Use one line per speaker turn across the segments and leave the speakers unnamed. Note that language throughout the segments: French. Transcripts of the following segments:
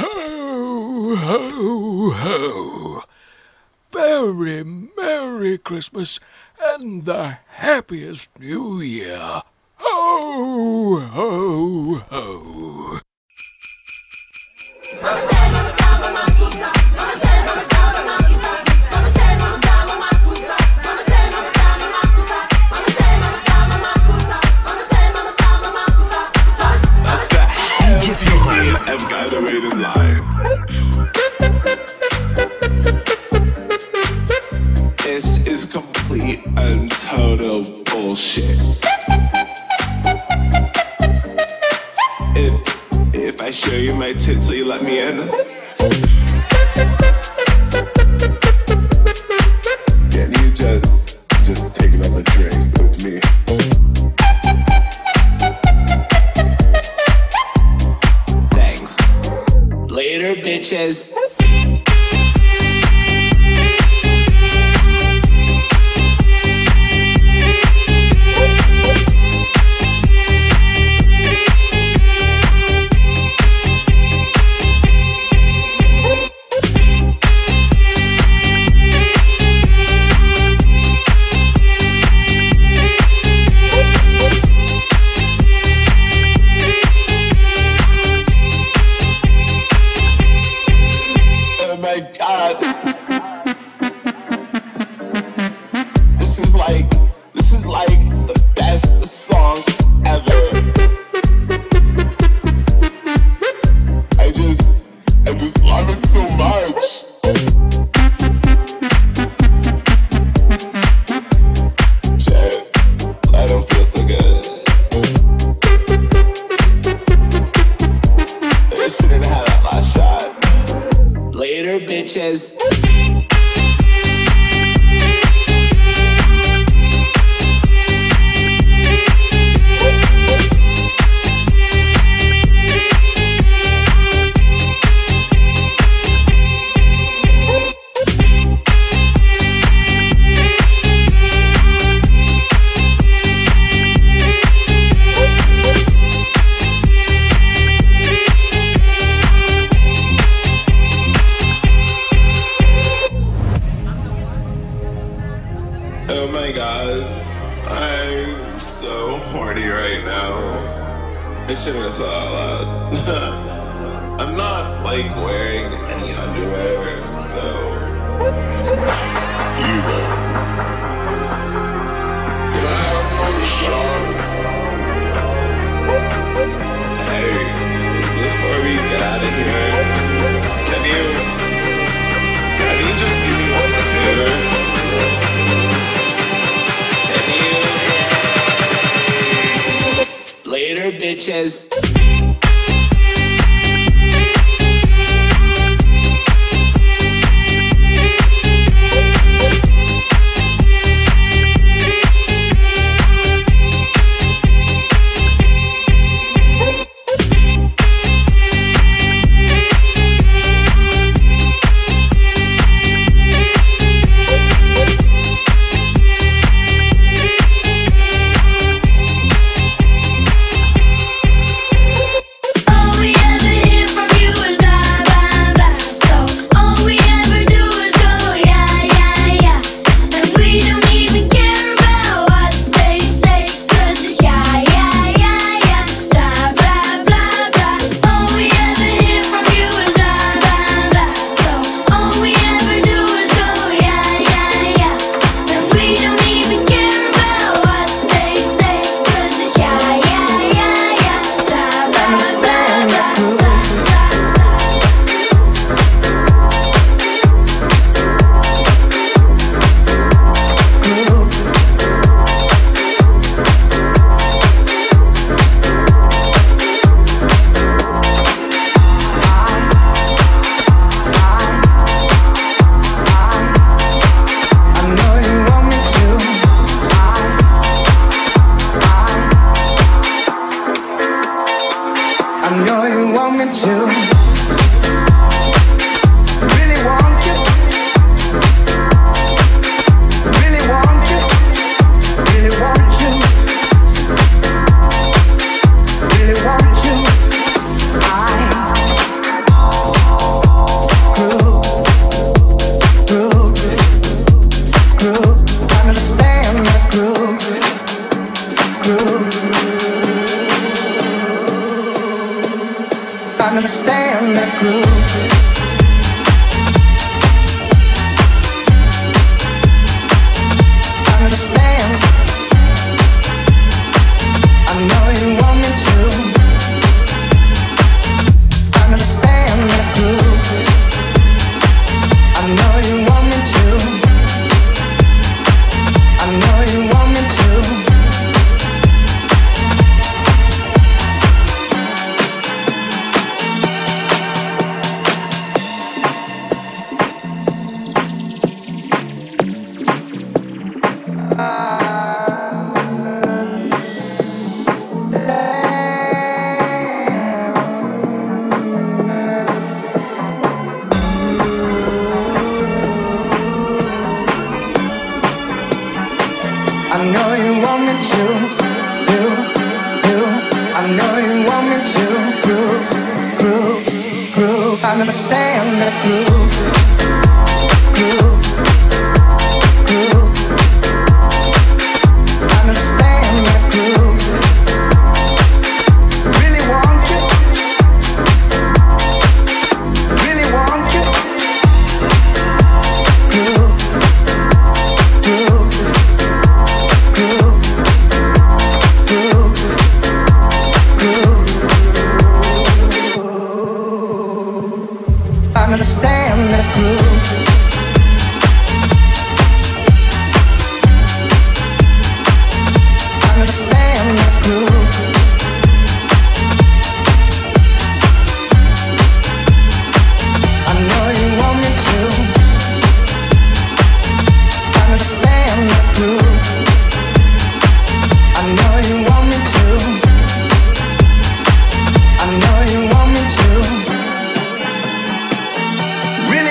Ho, ho, ho! Very Merry Christmas and the happiest New Year! Ho, ho, ho!
have got to wait in line. This is complete and total bullshit. If if I show you my tits, will you let me in? Can you just just take another drink?
pictures.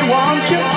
Want you.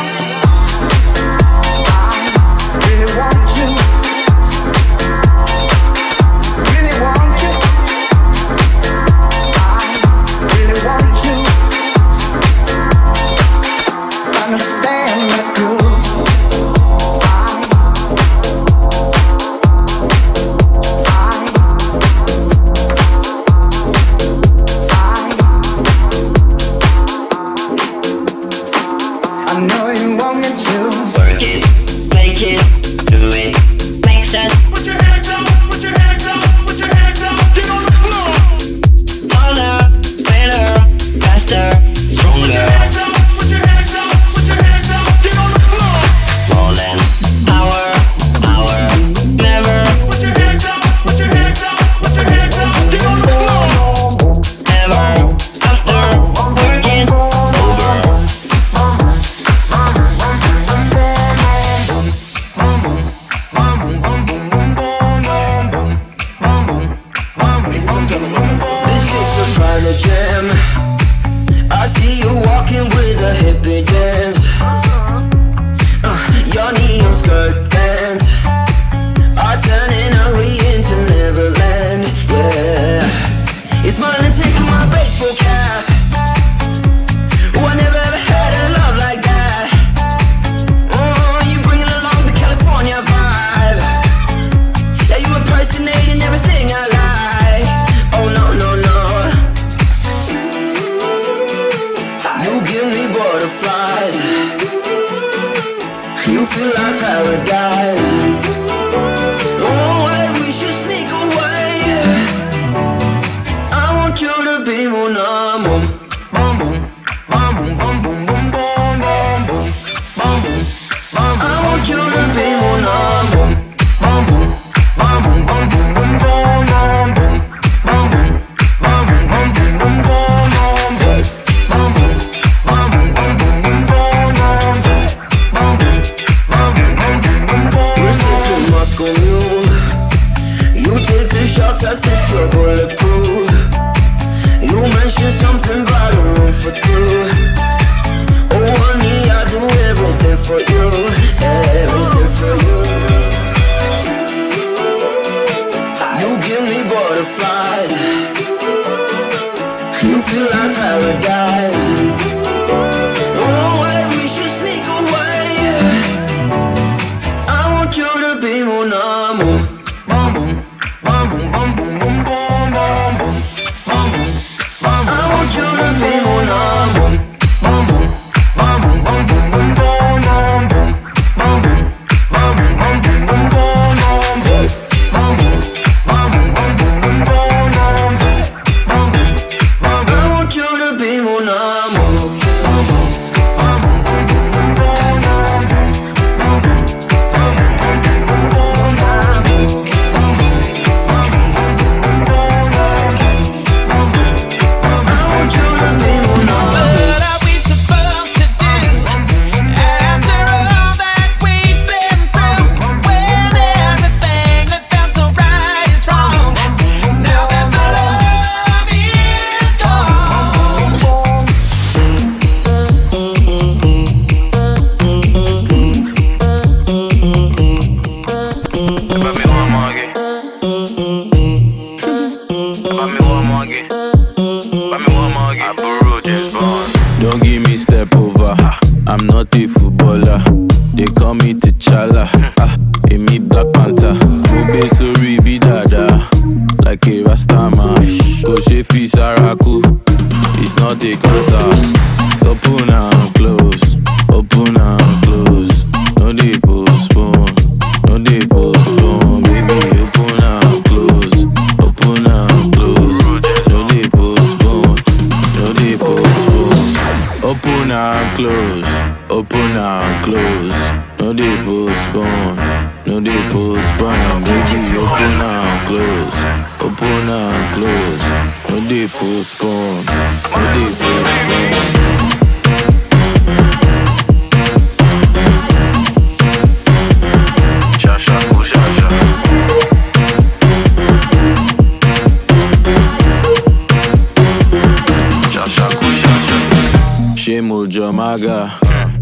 Jamaga.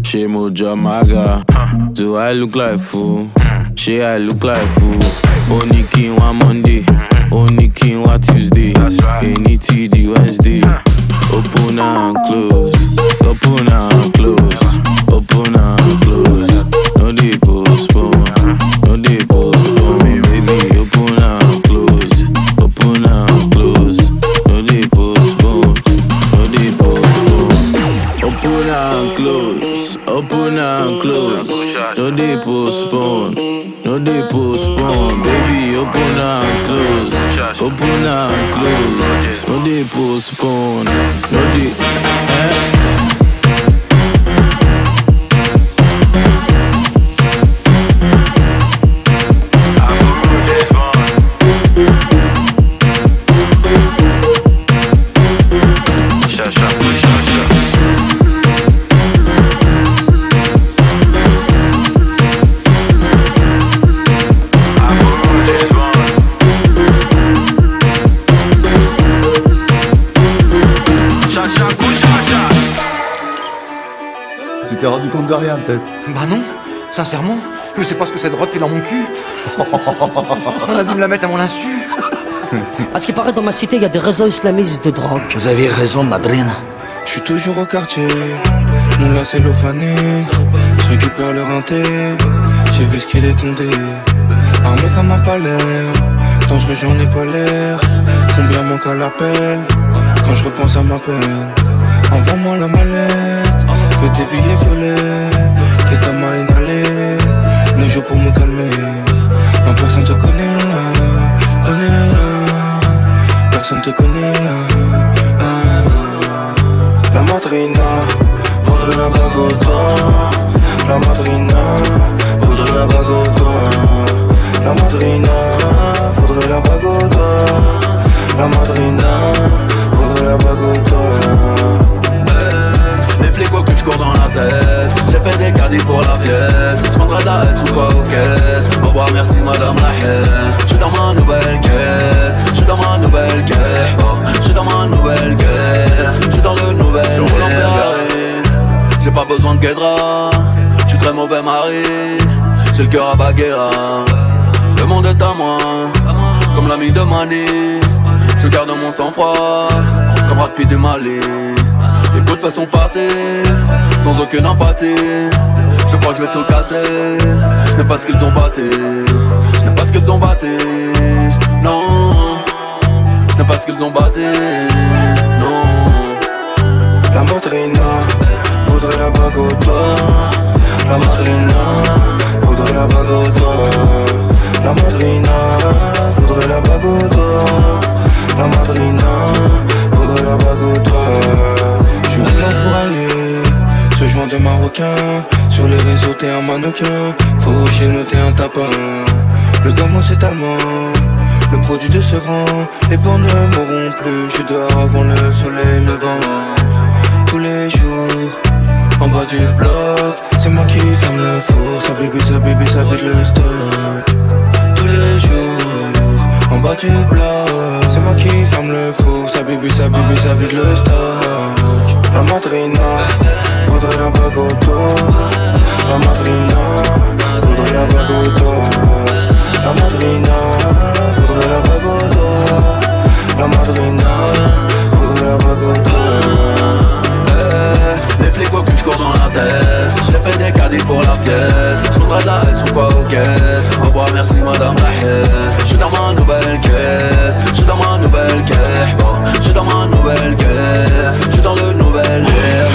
She mo Jamaga. Do I look like fool? She I look like fool. Only king one Monday. Only king one Tuesday. Any TD Wednesday. Open and close. Open and close. Open and close. No dey postpone, no dey postpone. Baby, open and close, open and close. No dey postpone, no dey. Eh?
Compte de rien, peut-être
Bah non, sincèrement, je sais pas ce que cette drogue fait dans mon cul. On a dû me la mettre à mon insu.
À ce qui paraît, dans ma cité, il y a des réseaux islamistes de drogue.
Vous avez raison, madrina.
Je suis toujours au quartier, mon là c'est fané. Je récupère le rinté, j'ai vu ce qu'il est condé. Armé comme un palais, dangereux j'en ai pas l'air. Combien manque à l'appel? Quand je repense à ma peine. Envoie-moi la mallette, que tes billets violets, que ta main inhalée. Ne joue pour me calmer, non personne te connaît, ah, connaît. ah. Personne te connaît. ah. La madrina, voudrait la bague au doigt. La madrina, voudrait la bague au doigt. La madrina, voudrait la bague au doigt. La madrina, voudrait la bague au doigt.
Les flics que je cours dans la tête. J'ai fait des caddies pour la pièce. Je prendrai de la S ou pas aux caisses Au revoir merci madame la hesse Je suis dans ma nouvelle caisse. Je suis dans ma nouvelle caisse. Oh, Je suis dans ma nouvelle caisse. Je suis dans le nouvel Je roule en Ferrari. J'ai pas besoin de guédra. Je suis très mauvais mari. J'ai le cœur à Baguera. Le monde est à moi. Comme l'ami de Mani. Je garde mon sang-froid. Comme Brad Pitt du Mali façon partir, sans aucune empathie. Je crois que je vais tout casser. Je n'ai pas ce qu'ils ont batté. Je n'ai pas ce qu'ils ont batté. Non. Je n'ai pas ce qu'ils ont batté. Non.
La madrina, voudrait la bague. La madrina, voudrait la bague. La madrina, voudrait la bague. La madrina, voudrait la bague. Roule en fourraillé, ce joint de marocain. Sur les réseaux, t'es un mannequin. Faut chez nous, t'es un tapin. Le gamin, c'est allemand. Le produit de ce rang, les bornes ne mourront plus. Je dehors avant le soleil levant. Tous les jours, en bas du bloc, c'est moi qui ferme le four. Ça bibi, ça bibi, ça vide le stock. Tous les jours, en bas du bloc, c'est moi qui ferme le four. Ça bibi, ça bibi, ça vide le stock. La madrina, voudrait la bague au doigt. La madrina, voudrait la bague au doigt. La madrina, voudrait la bague au doigt. La madrina, voudrait J'ai fait
des caddies pour la pièce. Je voudrais de la
S ou quoi aux caisses Au revoir merci madame la Je suis dans ma nouvelle caisse. Je suis dans ma nouvelle caisse. Oh, je suis dans ma nouvelle caisse. Je suis dans le
nouvel air.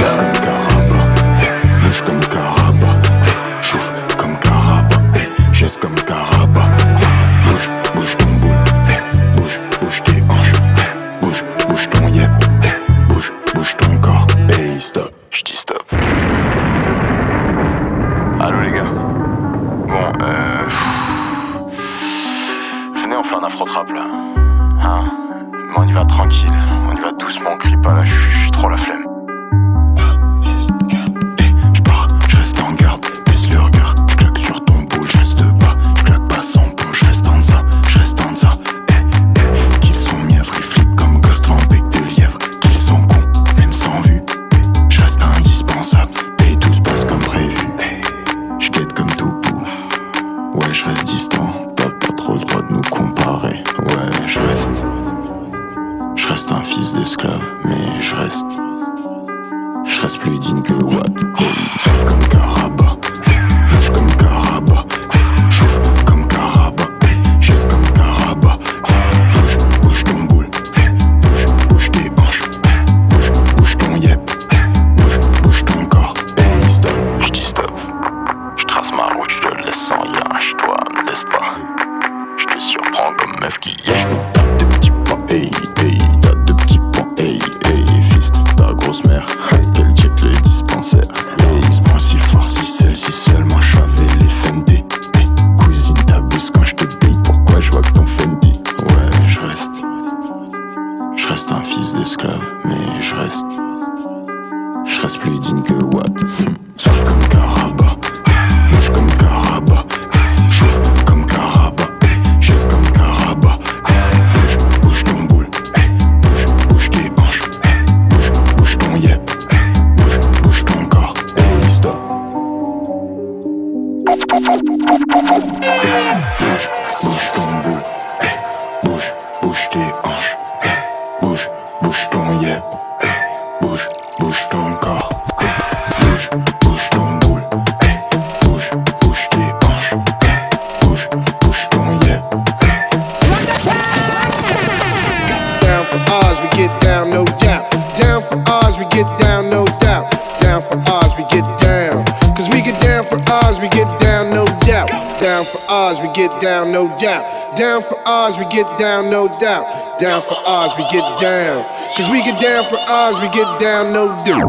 we get.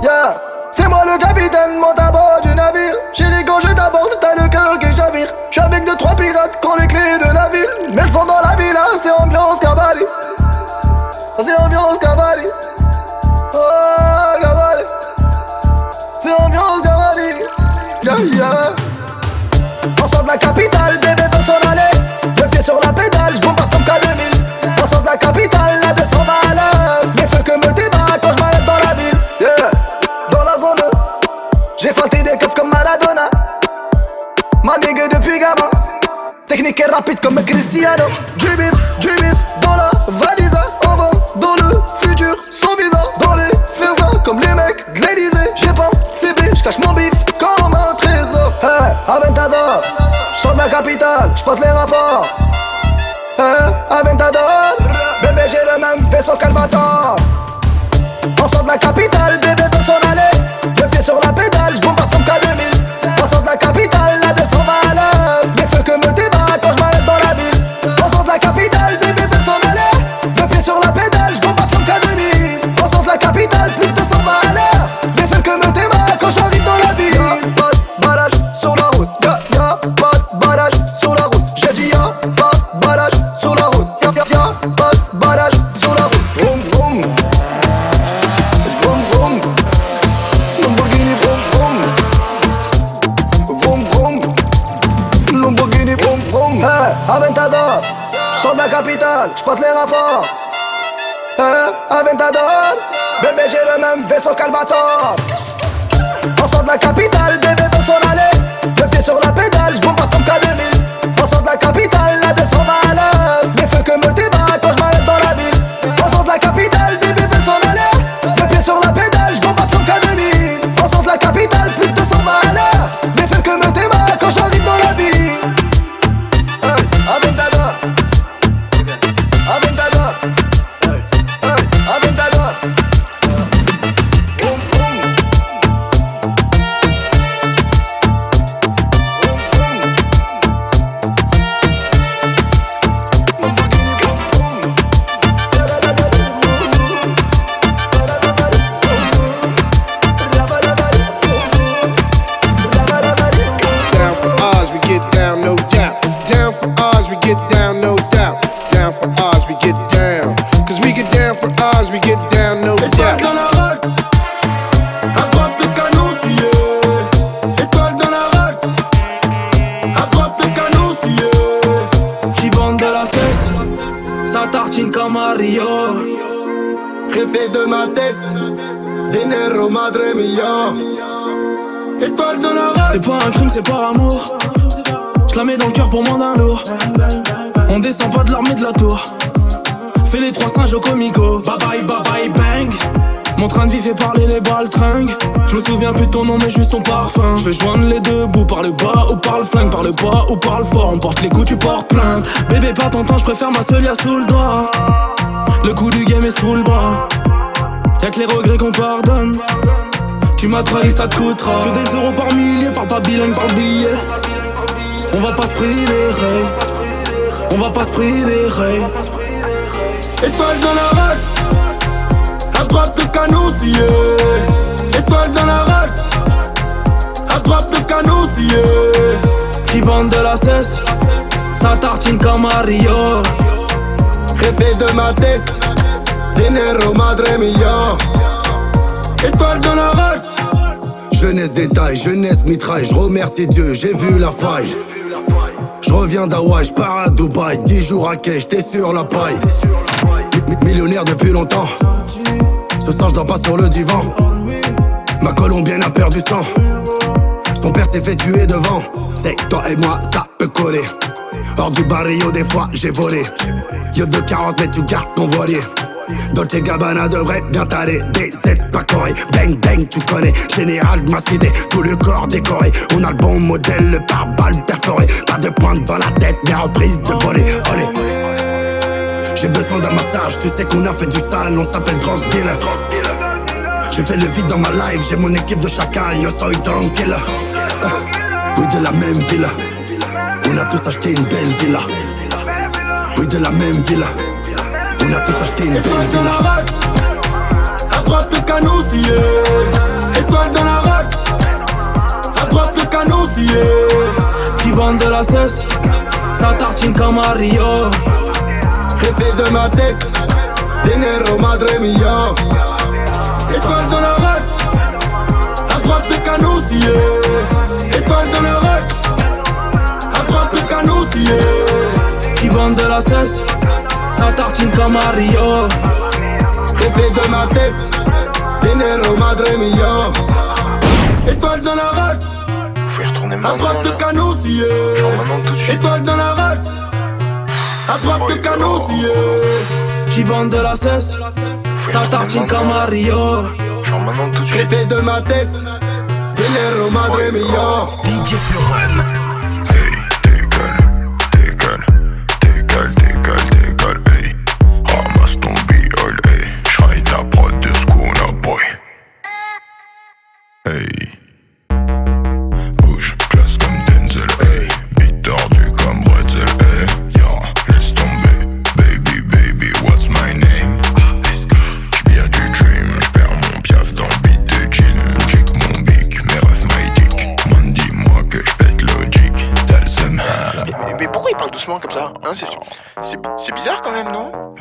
Yeah. C'est moi le capitaine, monte à bord du navire. Chérie, quand je t'aborde, t'as le cœur qui chavire. J'suis avec deux, trois pirates qui les clés de la ville. Mais elles sont dans la ville, hein, c'est ambiance cavali. C'est ambiance cavali. Oh, ah, cavali. C'est ambiance cavali. Yeah, yeah. On sort de la capitale, bébé. De ma
dinero madre. Étoile de la.
C'est pas un crime, c'est par amour. Je la mets dans le cœur pour moins d'un lourd. On descend pas de l'armée de la tour. Fais les trois singes au comico. Bye bye, bye bye, bang. Mon train de vie fait parler les baltringues. Je me souviens plus de ton nom, mais juste ton parfum. Je vais joindre les deux bouts par le bas ou par le flingue, par le bas ou par le fort. On porte les coups, tu portes plainte. Bébé, pas ton temps, je préfère ma seule sous le doigt. Le coup du game est sous le bras. Y'a que les regrets qu'on pardonne. Tu m'as trahi, ça te coûtera. Que des euros par millier, par pas bilingue, par billet. On va pas se priver. On va pas se priver.
Étoile dans la race, à droite de canon scié. Étoile dans la race, à droite de canon scié.
Qui vendent de la cesse, ça tartine comme à Rio.
De ma tête, dinero madre mia. Étoile dans la race.
Jeunesse détail, jeunesse mitraille, je remercie Dieu, j'ai vu la faille. Je reviens d'Hawaï, je pars à Dubaï, 10 jours à quai, j'étais sur la paille. Mi- mi- Millionnaire depuis longtemps, ce soir je dors pas sur le divan. Ma colombienne a perdu sang, son père s'est fait tuer devant. C'est toi et moi, ça peut coller. Hors du barrio, des fois j'ai volé. Yo de 40 mètres, tu gardes ton voilier. Dolce Gabbana devrait bien t'aller aides pas coré, bang bang tu connais Général de ma cité, tout le corps décoré On a le bon modèle, le pare-balles perforé Pas de pointe dans la tête, mais reprise de voler Olé. J'ai besoin d'un massage, tu sais qu'on a fait du sale On s'appelle drug dealer J'ai fait le vide dans ma life, j'ai mon équipe de chacal Yo soy tranquille Euh, Oui de la même villa On a tous acheté une belle villa Oui de la même villa on a tous acheté une belle
Étoile dans la
villa.
à droite de canon scié. Étoile dans la race, à droite de canon scié.
Qui vendent de la cesse, ça tartine comme à Rio.
Jefe de ma tête, dinero madre mia. Étoile dans la race, à droite de canon scié. Étoile dans la race, à droite de canon scié.
Qui vendent de la cesse, ça tartine comme à Rio.
Jefe de ma tête, dinero madre mia. Étoile dans la race, à droite de canon scié. Étoile dans la race, à droite de canon scié.
Qui vendent de la cesse, ça tartine comme à Rio.
Jefe de ma tête, dinero madre mia.
DJ Florem.
C'est, bizarre quand même, non?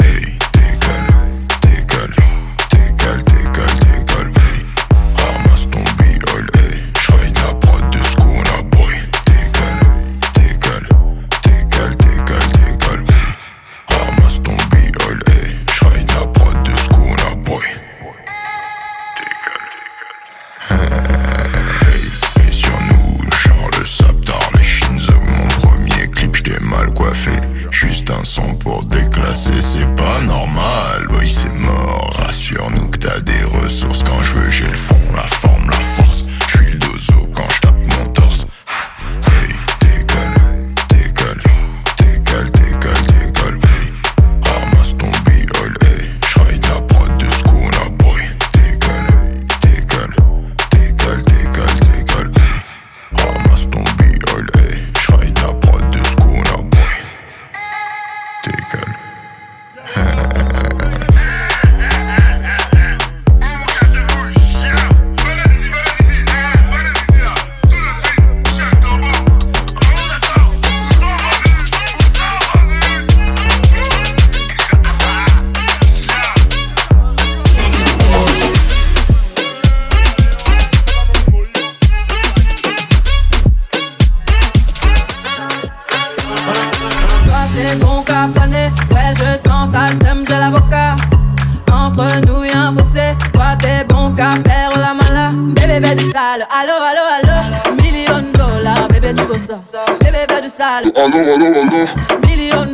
aló, aló, aló. Million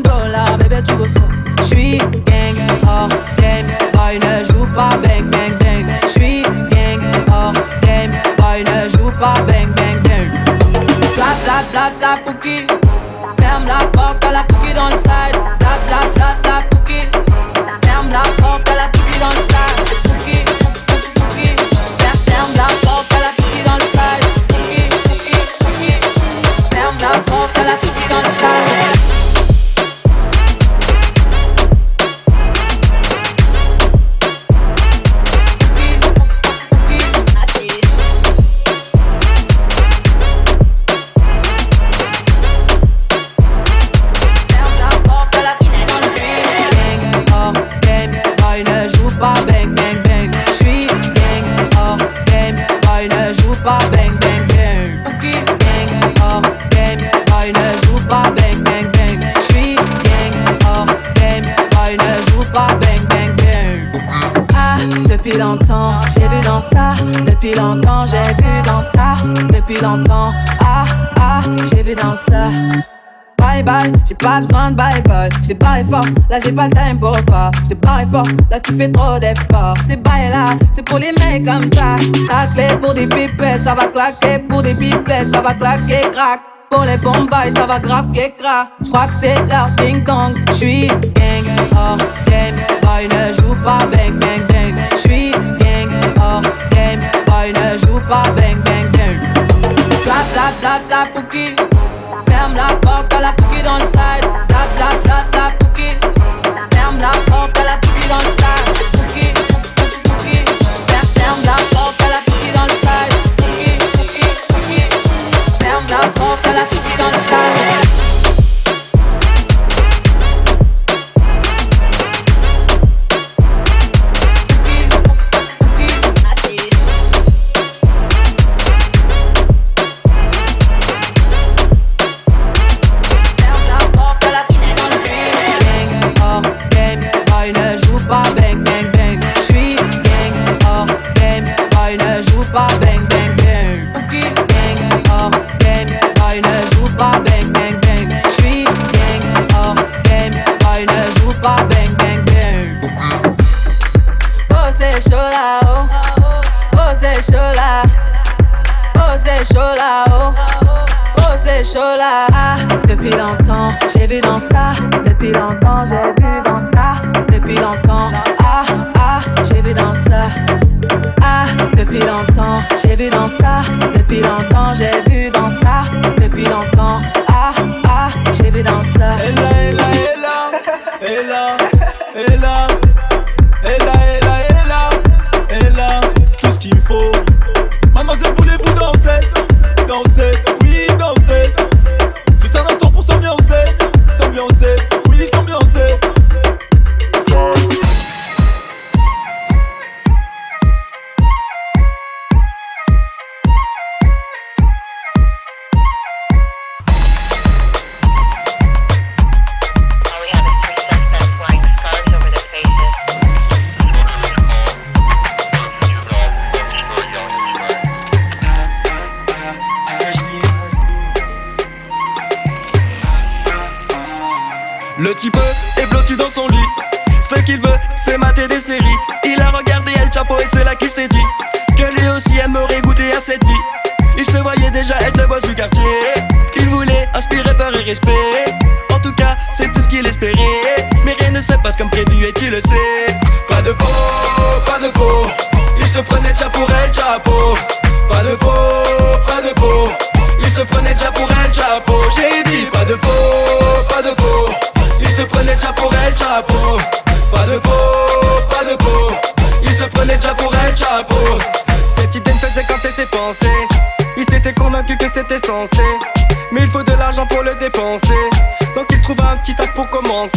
Là j'ai pas le time pour toi. J'te parais fort, là tu fais trop d'efforts. C'est bail là, c'est pour les mecs comme ça. Ta clé pour des pipettes, ça va claquer pour des pipettes, ça va claquer crack. Pour les bombes ça va grave qu'écra. J'crois que c'est leur ding dong. J'suis gang oh, hors game, boy ne joue pas bang bang bang. J'suis gang oh, hors game, boy ne joue pas bang bang bang. Clap clap clap la pouki, ferme la porte à la pouki dans le side.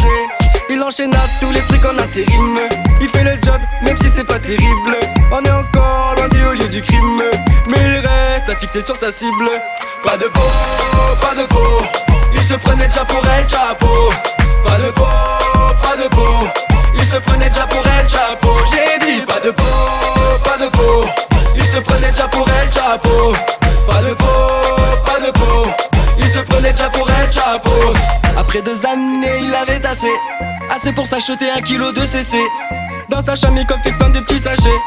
décrocher. Il
enchaîna tous les trucs en intérim. Il fait le job, même si c'est pas terrible. On est encore loin du lieu du crime. Mais il reste à fixer sur sa cible.
Pas de peau, pas de peau. Il se prenait déjà pour El Chapeau. Pas de peau, pas de peau. Il se prenait déjà pour El Chapeau. J'ai dit pas de peau, pas de peau. Il se prenait déjà pour El Chapeau. Pas de peau, pas de peau. Il se prenait déjà pour El Chapeau. Après deux années, il avait tassé. Assez pour s'acheter un kilo de CC.
Dans sa chamille comme fixant des petits sachets.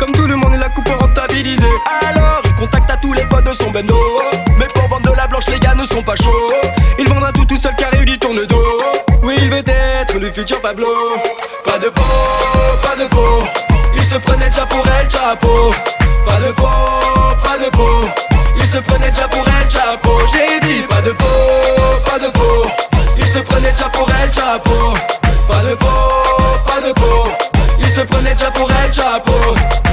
Comme tout le monde il la coupe pour rentabiliser
Alors il contacte à tous les potes de son bendo Mais pour vendre de la blanche les gars ne sont pas chauds.
Il vendra tout tout seul car il lui tourne dos. Oui il veut être le futur Pablo.
Pas de peau, pas de peau. Il se prenait déjà pour El Chapo. Pas de peau, pas de peau. Il se prenait déjà pour El Chapo prenait déjà pour El Chapo Pas de peau, pas de peau. Il se prenait déjà pour El Chapo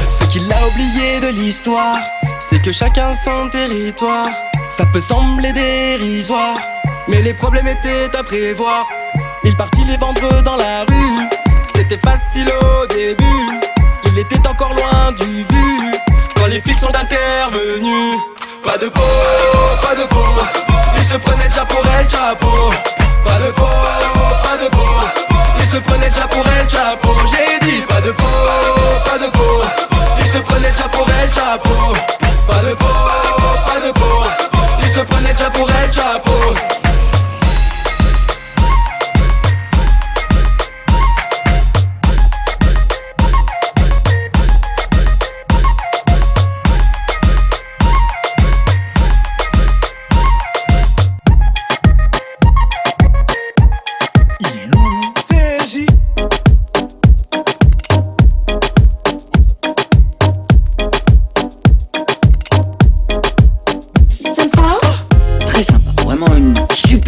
Ce qu'il a oublié de l'histoire C'est que chacun son territoire. Ça peut sembler dérisoire Mais les problèmes étaient à prévoir.
Il partit les vendre dans la rue.
C'était facile au début.
Il était encore loin du but. Quand les flics sont intervenus. Pas de peau, pas de peau. Il se prenait déjà pour El Chapo Pas de peau, pas de peau. Il se prenait déjà pour El Chapo J'ai dit pas de peau, pas de peau. Il se prenait déjà pour El Chapo Pas de peau,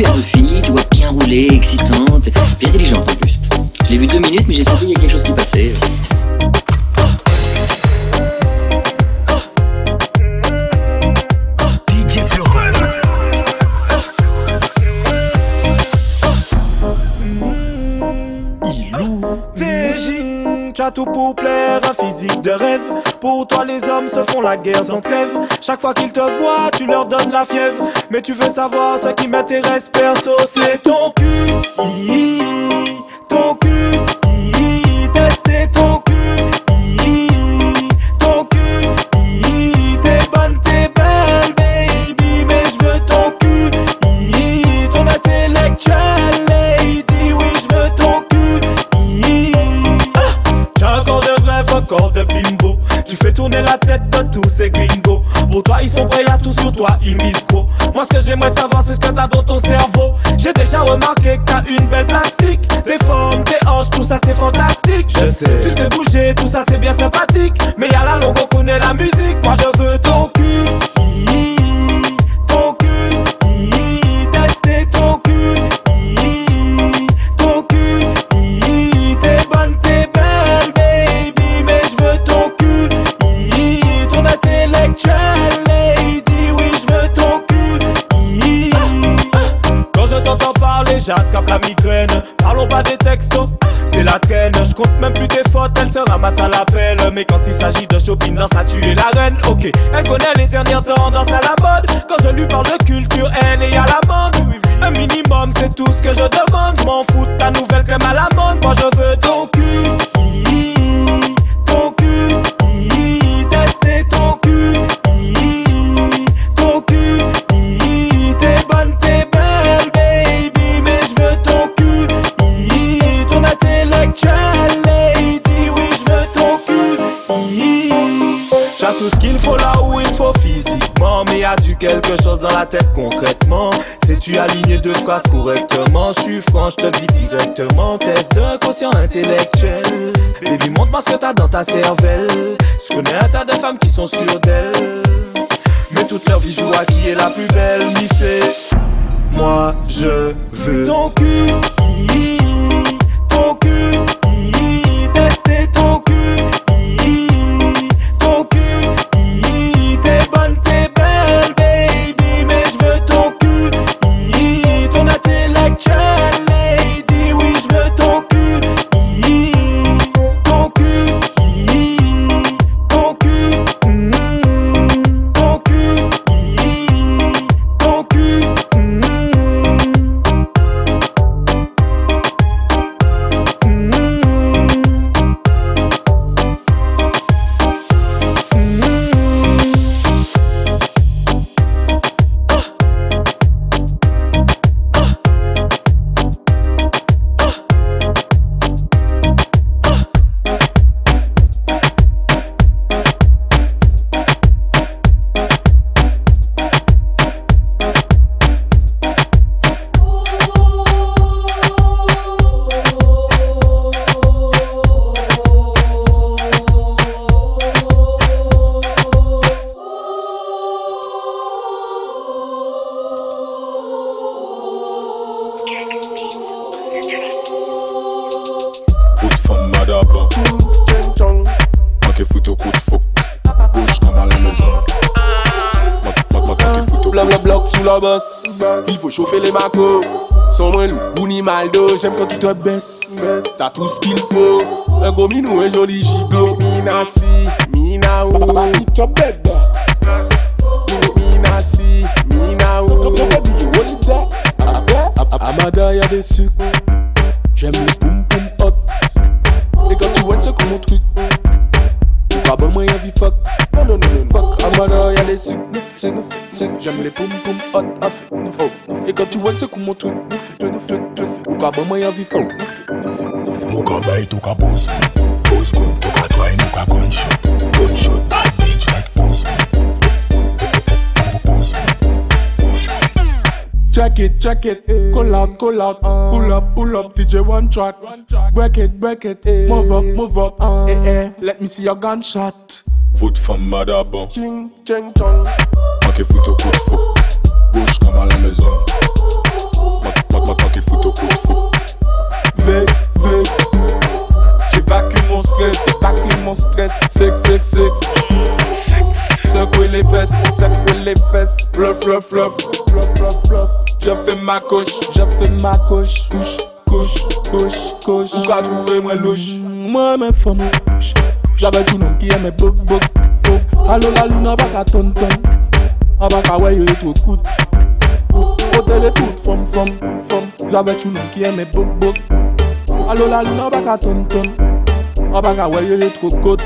superbe fille, tu vois, bien roulée, excitante, bien intelligente
tout pour plaire, un physique de rêve. Pour toi, les hommes se font la guerre sans trêve. Chaque fois qu'ils te voient, tu leur donnes la fièvre. Mais tu veux savoir ce qui m'intéresse, perso, c'est ton cul. Ton cul. Tester ton cul. Tourner la tête de tous ces gringos. Pour toi, ils sont prêts à tout sur toi, ils misent gros. Moi, ce que j'aimerais savoir, c'est ce que t'as dans ton cerveau. J'ai déjà remarqué que t'as une belle plastique. Tes formes, tes hanches, tout ça c'est fantastique. Je sais. Tu sais bouger, tout ça c'est bien sympathique. Mais à la longue, on connaît la musique. Moi, je veux ton cul. J'attrape la migraine. Parlons pas des textos, c'est la traîne. Je compte même plus tes fautes, elle se ramasse à l'appel. Mais quand il s'agit de shopping, sa tuer la reine. Ok, elle connaît les dernières tendances à la mode. Quand je lui parle de culture, elle est à la mode. Un minimum, c'est tout ce que je demande. Je m'en fous de ta nouvelle crème à la mode. Moi, je veux ton cul. Tout ce qu'il faut là où il faut physiquement. Mais y a du quelque chose dans la tête concrètement. Sais-tu aligner deux phrases correctement? Je suis franc, je te dis directement. Test de quotient intellectuel. Baby, montre-moi ce que t'as dans ta cervelle. Je connais un tas de femmes qui sont sûres d'elles. Mais toute leur vie joue à qui est la plus belle. Mais c'est moi, je veux ton cul. Ton cul. Tester ton
J'aime quand tu te baisses. T'as tout ce qu'il faut. Un gros minou, un joli gigot. Mina si, mina ou. Top bed. Mina si, mina ou. Amada, y'a des sucres. J'aime les poum poum hot. Et quand tu vois c'est comme mon truc. Pas bon moyen vie fuck. Non, non, non, non, fuck. Amada, y'a des sucres. J'aime les poum poum hot. Et quand tu vois c'est comme mon truc. Mukabama yavifou Mukabay tou
ka boz. Kou Boz kou tou ka tway nou ka gunshot Gunshot bad bitch like boz.
Check it, check it. Call out, call out. Pull up, pull up DJ one track. Break it, break it. Move up, move up. Eh eh, let me see your gunshot.
Foot from Madaba.
Ching, ching, chong.
Make foot ou kout fout Bouche kama
me. mezon J'évacue mon stress, évacue mon stress, sex, sex, sex. Secouer les fesses, les fesses, fluff, fluff, fluff. Je fais ma couche, je ma couche, couche, couche, couche, couche. Ou qu'a trouvé moi louche, moi mes femmes. J'avais tout nom qui aimait bok, bok. Allo la lune, on va ton ton. On ouais. Hôtel et tout, femme, femme, femme. J'avais tout nom qui aimait bok, bok. Allo la lune, on va qu'à ton ton. On va qu'à ouais, il trop coûte.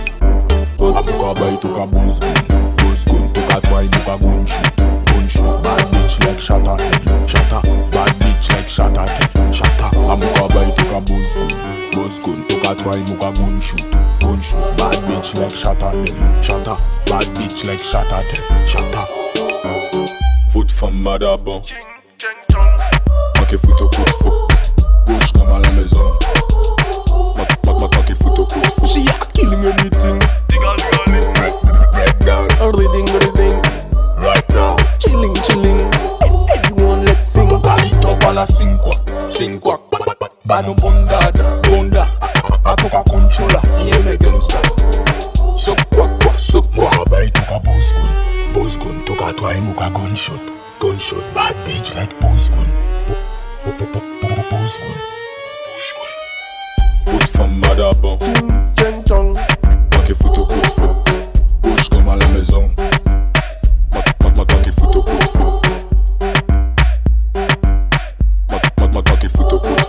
Amuka veille, tuka pose good Pose good, tuka try, muka gunshot. Gunshot, bad bitch like shatter Shatter, bad bitch like shatter Shatter, amuka veille, tuka pose good Pose good, tuka try, muka gunshot. Gunshot, bad bitch like shatter Shatter, bad bitch like shatter Shatter. Foot femme madabon Moi qui foutu au coup de fou. Bouge comme à la maison. Qui foutu au coup de fou.
She a killing anything.
Break down.
Reading, reading.
right now.
Chilling, chilling. Everyone, let's sing.
Palito pa la sing quoi, sing quoi Bano bondada, bonda Atoka controller, yeah me gangsta Sok quoi quoi, sok quoi Muka bay toka pose gun Pose gun, toka try muka gunshot Gunshot, bad bitch like pose gun. Po- po- po- po- po- Pose gun. Foot femme madabon
Ching, chong.
Moi qui fout au coup de fou Bouge comme à la maison Moi, moi, moi, moi qui fout au coup de fou Moi, moi, moi, moi qui fout au coup de fou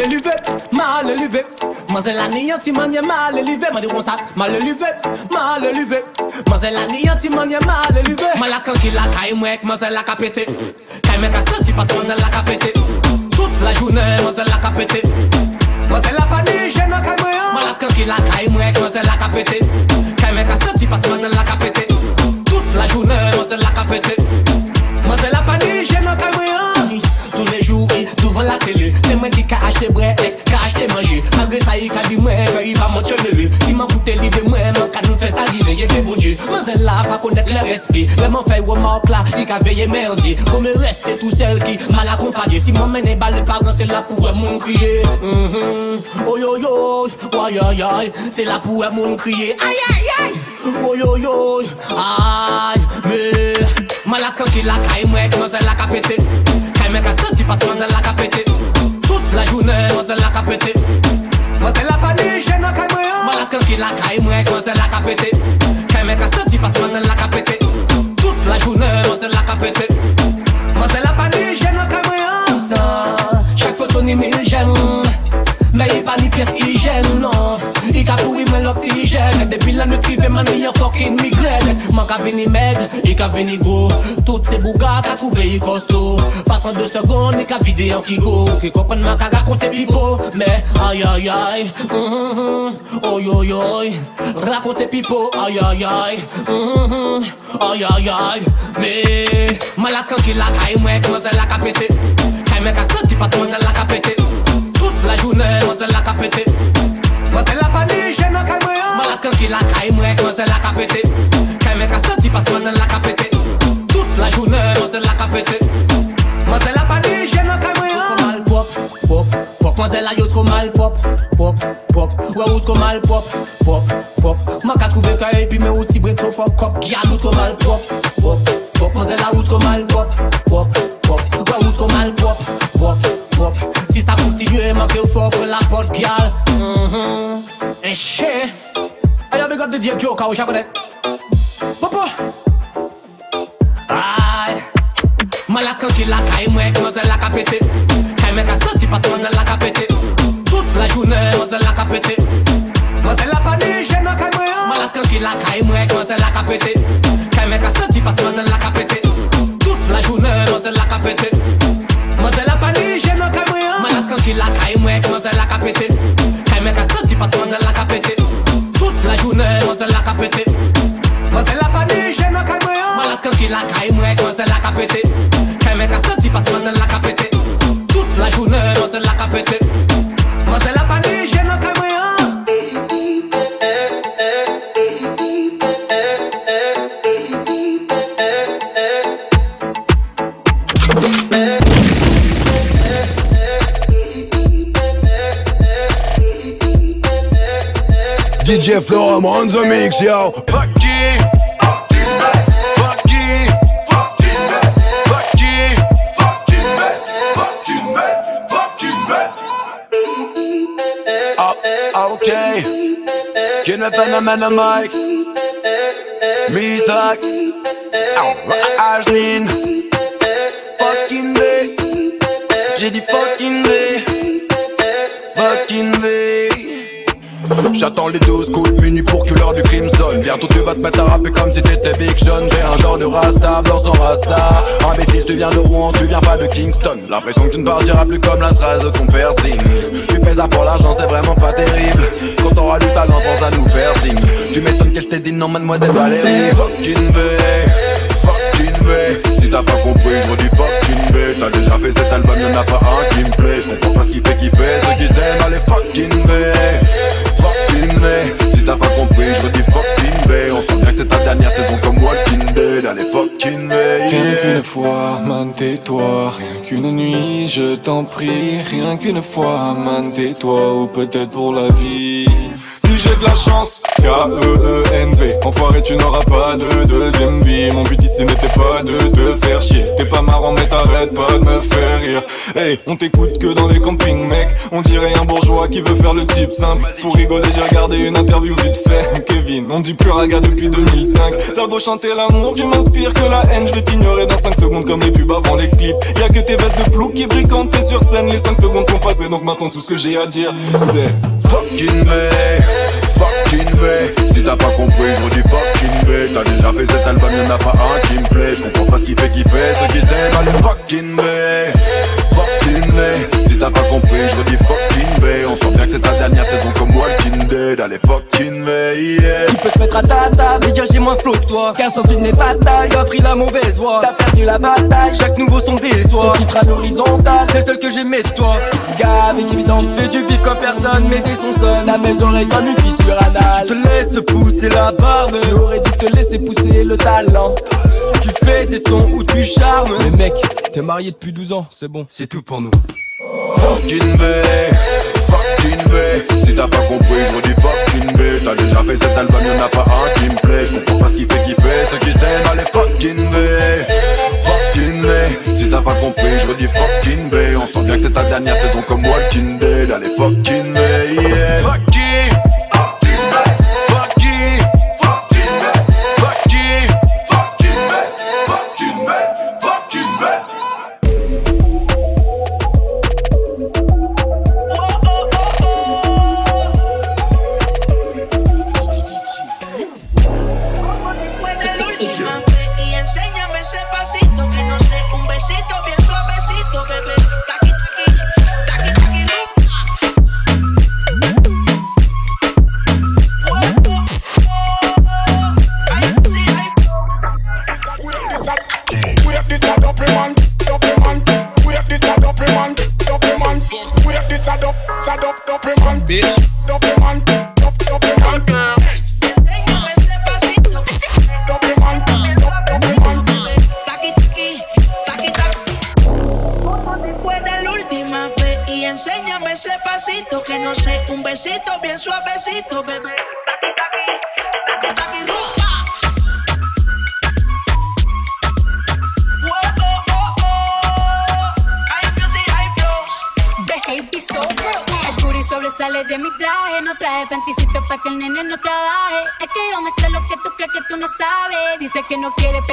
élevé, mal élevé. Mazel la nianti manye mal élevé, m'a dit comme ça, mal élevé, mal élevé. Mazel la nianti manye mal élevé. Mal la tranquille la caille moi avec mazel la capété. Caille mec a senti parce que mazel la capété. Toute la journée mazel la capété. Mazel la panique, j'ai n'a caille moi. Mal la tranquille la caille moi avec mazel la capété. Caille mec a senti parce que mazel la capété. Toute la journée mazel la capété. Ka achete bre, e, ka achete manje. Magre sa yi ka di mwen, ke yi pa mwen chenele Si mwen koute libe mwen, mwen ka nou fè salive Ye pe bon die, mwen zè la pa konet le respi Le mwen fè wè mok la, yi ka veye merzi Kou me reste tout sel ki mal akompanye Si mwen mene bal, paran mm-hmm. se la pou wè moun kriye Oyoyoy, oyoyoy Se la pou wè moun kriye Ayayoy, oyoyoy, ay Me, malak anki la ka yi mwen Mwen zè la ka pete Kay mwen ka senti pas mwen zè la ka pete La jounen, mwen se la ka pete Mwen se la pa ni jen nan kay mwen Mwen la skan ki la kay mwen, mwen se la ka pete Kay men ka senti pas mwen se la ka pete Depi la nout vive man mi yon fokin migren Man ka vini meg, i ka vini go. Tout se bouga ka trouve yi kosto Pasan 2 segon, i ka vide yon figo Ki kopen man ka rakonte pipo. Mm-hmm. Me, ayayay, mhmhm Oyoyoy, rakonte pipo. Ayayay, mhmhm Ayayay, me. Mala tranki la ka imwek, mwazel la ka pete Kay men ka senti pas mwazel la ka pete Tout la jounen, mwazel la ka pete Mwazel la pa ni jenan kay mwen Moi la caille, moi c'est la capété. Quand mec a senti parce que moi la capété. Toute la journée, moi c'est la capété. Moi c'est la panique, j'ai non calme rien. Mal pop, pop, pop. Moi yacht comme mal pop, pop, pop. Ouais, route comme mal pop, pop, pop. Moi qu'a trouvé caille, puis mes outils trop fuck up. Qui a mal pop, pop, pop. Moi la route comme mal pop, pop, pop. Ouais, mal pop, pop, pop. Si ça continue, manque fort que la porte gal. Ayo, big up the DJ Joker, où j'acconnais. Papa. Aïe. Malade tranquille la caille, moi, moi c'est la capété. Caille, mec a senti parce que moi c'est la capété. Toute la journée, moi c'est la capété. Moi c'est la panique, j'ai non caille, moi. Malade tranquille la caille, moi, moi c'est la capété. Caille, mec a senti parce que moi c'est
DJ I'm on the mix, yo. Fuck you. Fuck you. Fuck you. Fuck you. Fuck you. Fuck you. Ah, ok. Med fenomen och Mike. Misak. Ashlyn. Fucking V. J'ai dit fucking V. Fucking V. J'attends les 12 coups de minuit pour que l'heure du crime sonne. Bientôt tu vas te mettre à rapper comme si t'étais Big Sean. J'ai un genre de rasta, blanc sans rasta. Imbécile tu viens de Rouen, tu viens pas de Kingston. L'impression que tu ne partiras plus comme la strasse de ton piercing Tu ça pour l'argent, c'est vraiment pas terrible. Quand t'auras du talent, pense à nous faire signe Tu m'étonnes qu'elle t'ait dit non mademoiselle Valérie. Fucking fucking V Si t'as pas compris, je redis fucking V T'as déjà fait cet album, y'en a pas un qui me plaît. Je comprends pas ce qui fait kiffer, ceux qui t'aiment, allez fucking V Si t'as pas compris, je redis fucking V On sent bien que c'est ta dernière saison comme Walking Dead Allez fucking V
Rien qu'une fois, man tais-toi. Rien qu'une nuit, je t'en prie. Rien qu'une fois, man tais-toi. Ou peut-être pour la vie. Si j'ai de la chance K-E-E-N-V. Enfoiré tu n'auras pas de deuxième vie. Mon but ici n'était pas de te faire chier. T'es pas marrant mais t'arrêtes pas de me faire rire. Hey, on t'écoute que dans les campings mec. On dirait un bourgeois qui veut faire le type simple. Pour rigoler j'ai regardé une interview vite fait Kevin, on dit plus raga depuis 2005 T'as beau chanter l'amour, tu m'inspires que la haine. Je vais t'ignorer dans 5 secondes comme les pubs avant les clips. Y'a que tes vestes de flou qui brillent quand t'es sur scène. Les 5 secondes sont passées donc maintenant tout ce que j'ai à dire c'est
Fucking V Si t'as pas compris, je redis fucking V T'as déjà fait cet album, y'en a pas un qui me plaît. Je comprends pas ce qui fait kiffer, ceux qui t'aiment, allez fucking V Fucking V Si t'as pas compris, je redis fucking V On sent bien que c'est ta dernière saison V, yeah
Tu peux te mettre à ta table et dire j'ai moins flow que toi. Car sans une batailles, a pris la mauvaise voie. T'as perdu la bataille, chaque nouveau son déçoit Ton titre à l'horizontale, c'est le seul que j'aimais de toi. Gars, avec évidence, fais du bif comme personne. Mais des sons sonnent à mes oreilles comme une fissure anale Tu te laisses pousser la barbe. Tu aurais dû te laisser pousser le talent. Tu fais des sons où tu charmes.
Mais mec, t'es marié depuis 12 ans, c'est bon, c'est tout pour nous
Fucking V Fucking V Si t'as pas compris, je redis fucking V T'as déjà fait cet album, y'en a pas un qui me plaît. Je comprends pas ce qui fait kiffer, ceux qui t'aiment, allez fucking V Fucking V Si t'as pas compris, je redis fucking V On sent bien que c'est ta dernière saison comme Walking Dead. Allez fucking V, yeah. Fuck
no
quiere, pero se quiere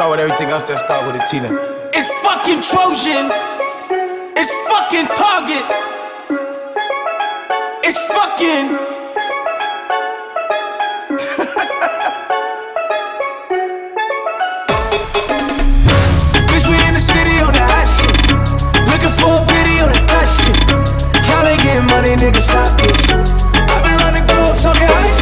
start with everything else, then start with a then. It's fucking Trojan. It's fucking Target. It's fucking. money, nigga, stop this. I've been running gold, talking
high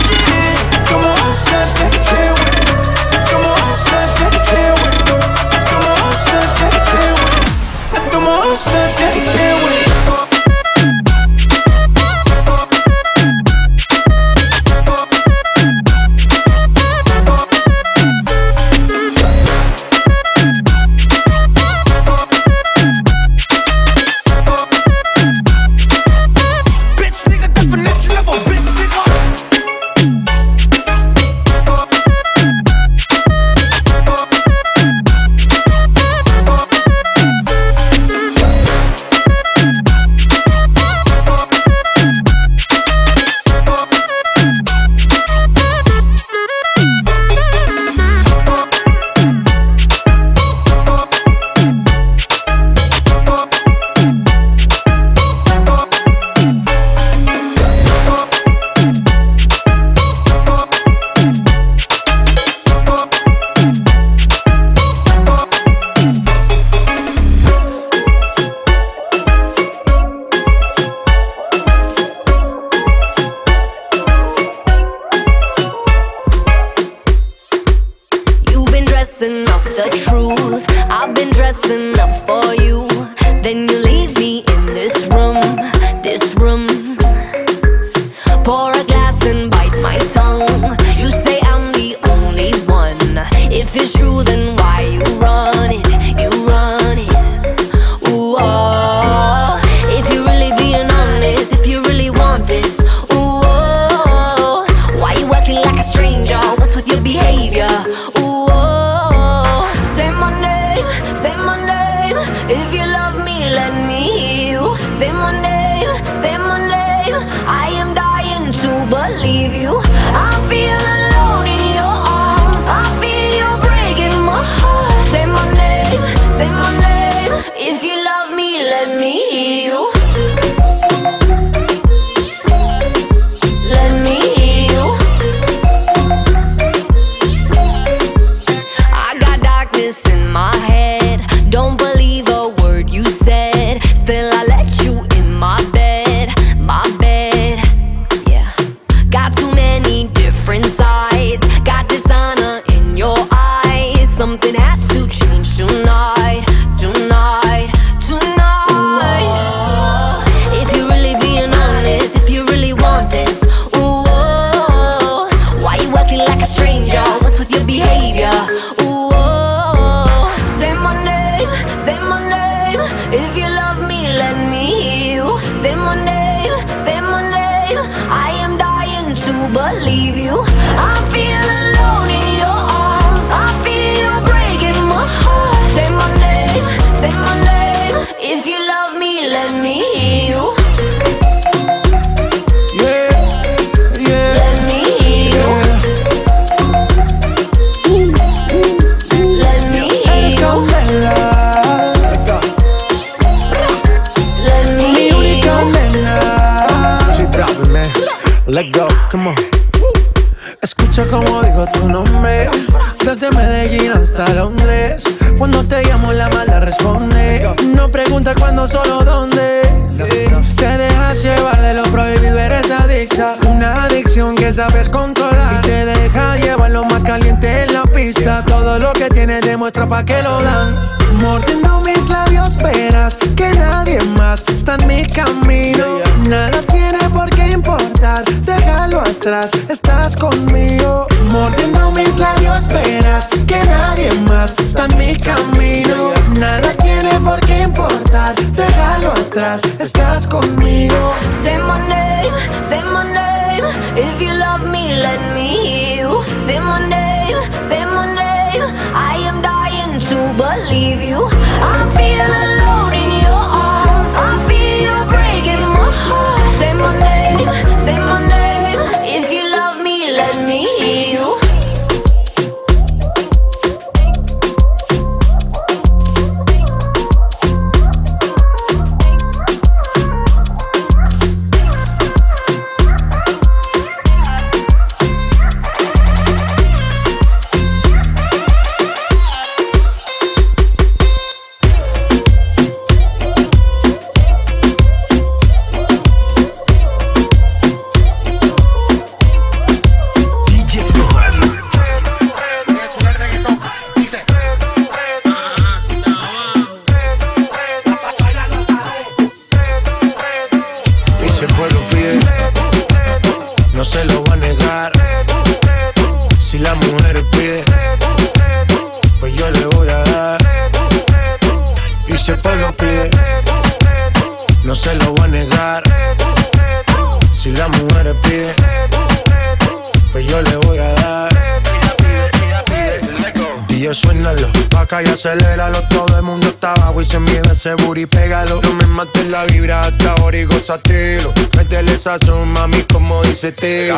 tío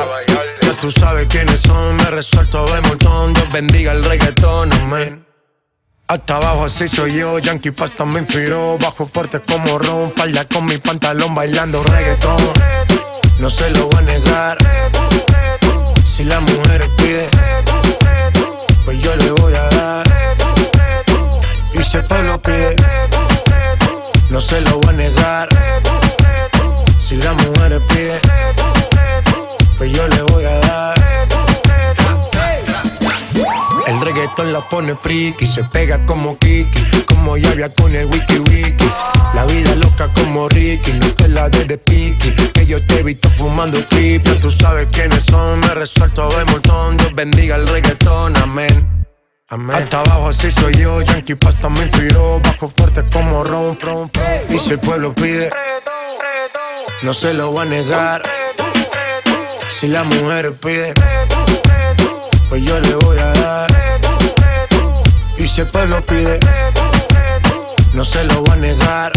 Ya tú sabes quiénes son, me resuelto de montón. Dios bendiga el reggaetón, amén. Hasta abajo así soy yo, Yankee Pasta me inspiró Bajo fuerte como ron, falda con mi pantalón bailando reggaetón. No se lo voy a negar. Si la mujer pide pues yo le voy a dar. Y si el pueblo pide, no se lo voy a negar. Si la mujer pide, pues yo le voy a dar. El reggaetón la pone friki, se pega como Kiki, como Yavia con el wiki wiki. La vida loca como Ricky, no te la des de piqui, que yo te he visto fumando creep. Ya tú sabes quiénes son, me resuelto de montón. Dios bendiga el reggaetón, amén. Amén. Hasta abajo así soy yo, Yankee Pasta me inspiró Bajo fuerte como ron, ron, ron. Y si el pueblo pide No se lo voy a negar Si la mujer pide Pues yo le voy a dar Y si el pueblo pide No se lo voy a negar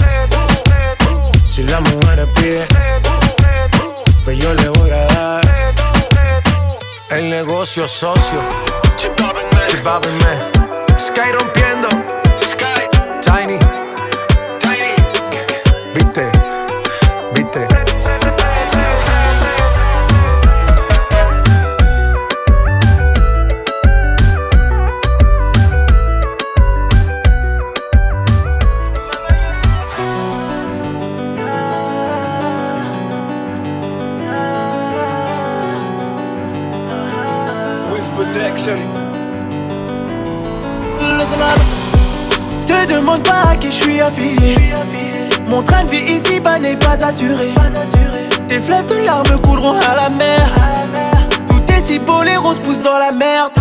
Si la mujer pide Pues yo le voy a dar El negocio socio man. Sky rompiendo. Tiny.
Mon train de vie ici-bas n'est pas assuré. Tes fleuves de larmes couleront à la mer. Tout est si beau, les roses poussent dans la merde.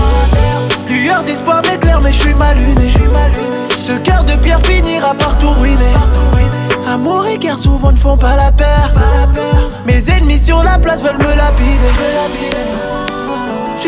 Lueur d'espoir m'éclaire, mais je suis mal luné. Ce cœur de pierre finira par tout ruiner. Amour et guerre souvent ne font pas la paire. Mes ennemis sur la place veulent me lapider.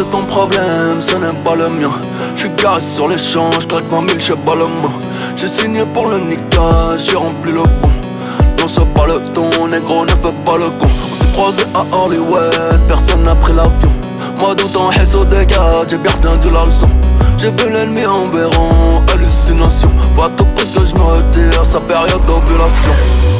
c'est ton problème, ce n'est pas le mien. J'suis garé sur l'échange, claque 20 000 chez Balmain. J'ai signé pour le Nika, j'ai rempli le bon. Non, c'est pas le ton, négro, ne fais pas le con. On s'est croisé à Hollywood, personne n'a pris l'avion. Moi, dans ton au dégât, j'ai bien retenu la leçon. J'ai vu l'ennemi en béron, hallucination. Va tout près que je me retire, sa période d'ovulation.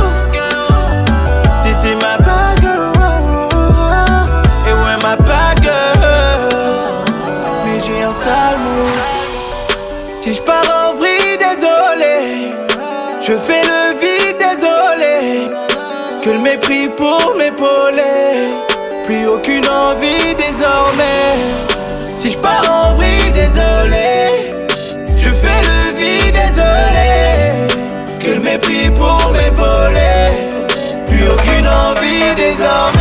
Je fais le vide, désolé. Que le mépris pour m'épauler. Plus aucune envie désormais. Si je pars en vrille, désolé. Je fais le vide, désolé. Que le mépris pour m'épauler. Plus aucune envie désormais.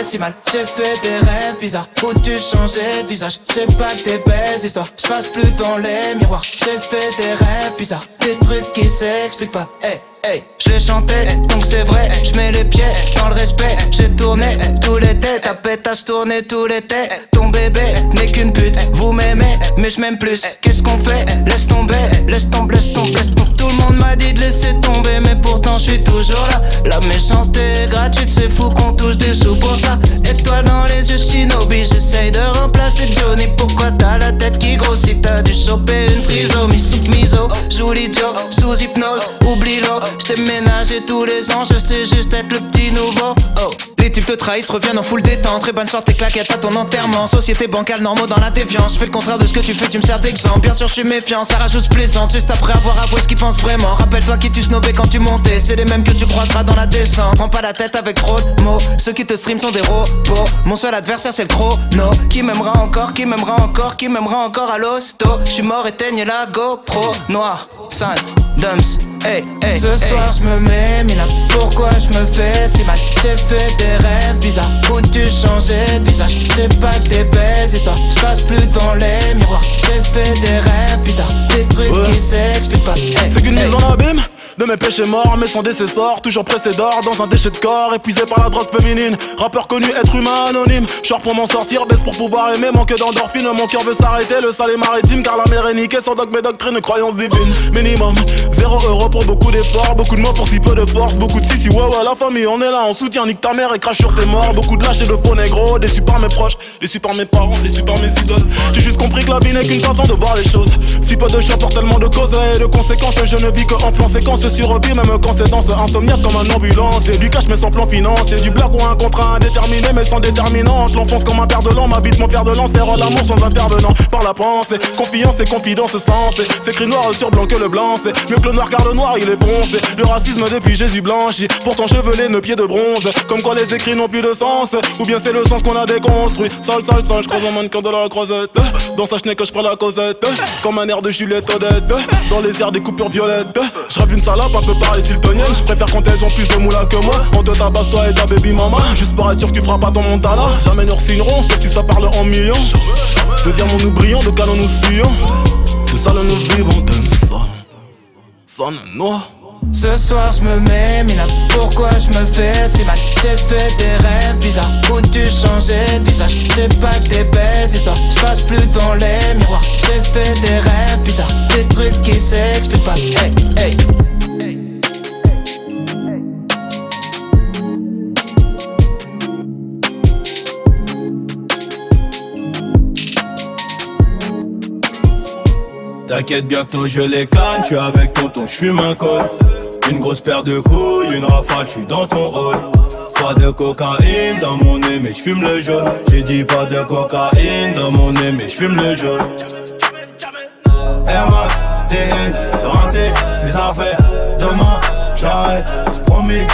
J'ai
fait des rêves bizarres. Où tu changeais de visage. J'ai pas des belles histoires. Je passe plus dans les miroirs. J'ai fait des rêves bizarres. Des trucs qui s'expliquent pas. Hey Hey, je chantais, donc c'est vrai, je mets les pieds dans le respect, j'ai tourné tous les têtes, ta pétasse tourné tous les têtes, ton bébé n'est qu'une pute, vous m'aimez, mais je m'aime plus, qu'est-ce qu'on fait, laisse tomber, laisse tomber, laisse tomber, laisse tomber, tout le monde m'a dit de laisser tomber, mais pourtant je suis toujours là, la méchanceté est gratuite, c'est fou qu'on touche des sous pour ça, étoile dans les yeux shinobi, j'essaye de remplacer Johnny, pourquoi t'as la tête qui grossit, t'as dû choper une trisomie, sous miso, joue l'idiot, sous hypnose, oublie-le, J't'ai ménagé tous les ans, je sais juste être le petit nouveau. Oh. Les types te trahissent, reviennent en full détente. Très bonne chance, tes claquettes à ton enterrement. Société bancale, normaux dans la déviance. Je fais le contraire de ce que tu fais, tu me sers d'exemple. Bien sûr, je suis méfiant, ça rajoute plaisante. Juste après avoir avoué ce qu'ils pensent vraiment. Rappelle-toi qui tu snobais quand tu montais. C'est les mêmes que tu croiseras dans la descente. Prends pas la tête avec trop de mots. Ceux qui te stream sont des robots. Mon seul adversaire, c'est le chrono. Qui m'aimera encore, qui m'aimera encore, qui m'aimera encore à l'hosto. Je suis mort, éteigne la GoPro. Noir, sun, dumps, hey, hey. Ce soir, je me mets, là, pourquoi je me fais si mal? J'ai fait des rêves bizarres où tu changeais de visage? J'ai pas que des belles histoires, je passe plus devant les miroirs. J'ai fait des rêves bizarres, des trucs qui s'expliquent pas. Hey,
C'est qu'une
hey.
mise en abîme de mes péchés morts, mais son décessor, toujours pressé d'or dans un déchet de corps, épuisé par la drogue féminine. Rappeur connu, être humain anonyme. Short pour m'en sortir, baisse pour pouvoir aimer, manque d'endorphine. Mon cœur veut s'arrêter, le sale est maritime, car la mer est niquée sans dogme et doctrine, croyance divine. Minimum, zéro euro pour beaucoup d'efforts, beaucoup de mots pour si peu de force, beaucoup de si si ouais ouais la famille, on est là, on soutient, nique ta mère et crache sur tes morts. Beaucoup de lâches et de faux négros, déçus par mes proches, déçus par mes parents, déçus par mes idoles. J'ai juste compris que la vie n'est qu'une façon de voir les choses. Si peu de choix pour tellement de causes et de conséquences, je ne vis que en plan séquence survie, même quand c'est dans ce insomniaque comme un ambulance. Et du cash mais sans plan financier, du blague ou un contrat indéterminé mais sans déterminante. L'enfonce comme un père de l'an, m'habite mon fer de lance, faire l'amour sans intervenant. Par la pensée, confiance et confidence sensée. C'est écrit noir sur blanc que le blanc, c'est mieux que le noir car le noir il est foncé. Le racisme depuis Jésus blanchi, pourtant chevelé, nos pieds de bronze. Comme quoi les écrits n'ont plus de sens, ou bien c'est le sens qu'on a déconstruit. Sale, sale, sale, je croise un mannequin de la croisette. Dans sa chenille que je prends la causette, comme un air de Juliette Odette. Dans les airs des coupures violettes, je une salope un peu pareil siltonienne. Je préfère quand elles ont plus de moula que moi. On te tabasse toi et ta baby mama. Juste pour être sûr que tu feras pas ton montana. Jamais nous signerons, sauf si ça parle en millions. De diamants nous brillons, de canons nous sillons. De salons nous vivons, d'un son. Sonne noir.
Ce soir je me mets mina. Pourquoi je me fais si mal? J'ai fait des rêves bizarres. Où tu changeais de visage? J'ai pas que des belles histoires. Je passe plus devant les miroirs. J'ai fait des rêves bizarres. Des trucs qui s'expliquent pas. Hey hey
T'inquiète, bientôt je les canne, tu avec tonton, j'fume un col. Une grosse paire de couilles, une rafale, j'suis dans ton rôle. Pas de cocaïne dans mon nez, mais j'fume le jaune. J'ai dit pas de cocaïne dans mon nez, mais j'fume le jaune. Air Max, TN, rentré, les affaires. Demain, j'arrête, c'est promis.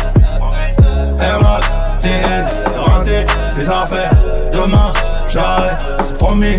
Air Max, TN, rentré, les affaires. Demain, j'arrête, c'est promis.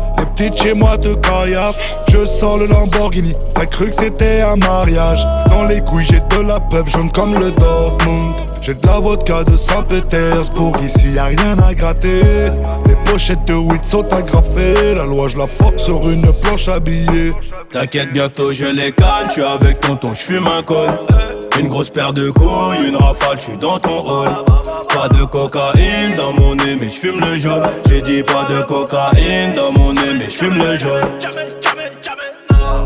petites chez moi te caillassent, je sors le Lamborghini, t'as cru que c'était un mariage, dans les couilles j'ai de la peuple jaune comme le Dortmund, j'ai de la vodka de Saint-Pétersbourg, ici y a rien à gratter, les pochettes de weed sont agrafées, la loi je la force sur une planche habillée.
T'inquiète, bientôt je les canne, tu avec tonton, j'fume un col. Une grosse paire de couilles, une rafale, j'suis dans ton rôle. Pas de cocaïne dans mon nez, mais j'fume le jaune. J'ai dit pas de cocaïne dans mon nez, mais j'fume le jaune.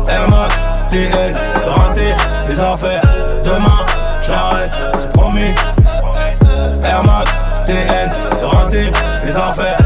Air Max, TN, renté, les affaires. Demain, j'arrête, c'est promis. Air Max, TN, renté, les affaires.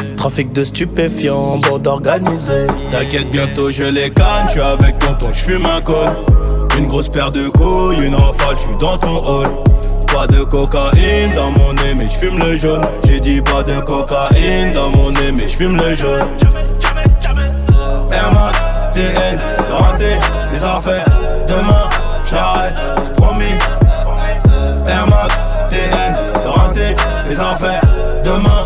Trafic de stupéfiants, bande organisée. T'inquiète, bientôt je les canne, tu avec tonton, j'fume un col. Une grosse paire de couilles, une rafale, j'suis dans ton hall. Pas de cocaïne dans mon nez, mais j'fume le jaune. J'ai dit pas de cocaïne dans mon nez, mais j'fume le jaune. Air Max, TN, renté, les affaires. Demain, j'arrête, c'est promis. Air Max, TN, renté, les affaires. Demain,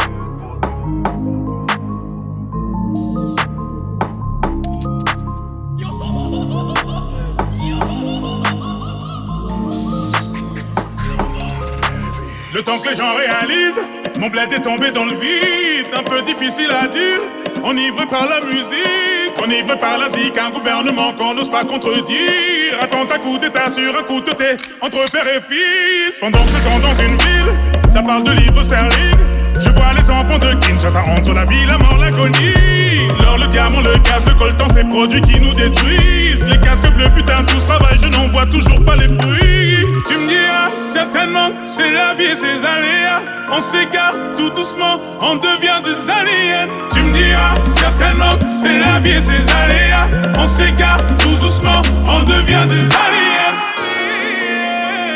Le temps que les gens réalisent, mon bled est tombé dans le vide, un peu difficile à dire. Enivré par la musique, enivré par la zik, un gouvernement qu'on n'ose pas contredire. Attends un coup d'état sur un coup de thé entre père et fils. Pendant ce temps dans une ville, ça parle de livres sterling. Je vois les enfants de Kinshasa entre la vie, la mort, l'agonie. L'or, le diamant, le gaz, le coltan, ces produits qui nous détruisent. Les casques bleus, putain, tout ce travail, je n'en vois toujours pas les fruits. Tu me diras, certainement, c'est la vie et ses aléas. On s'égare tout doucement, on devient des aliens. Tu me diras, certainement, c'est la vie et ses aléas. On s'égare tout doucement, on devient des aliens.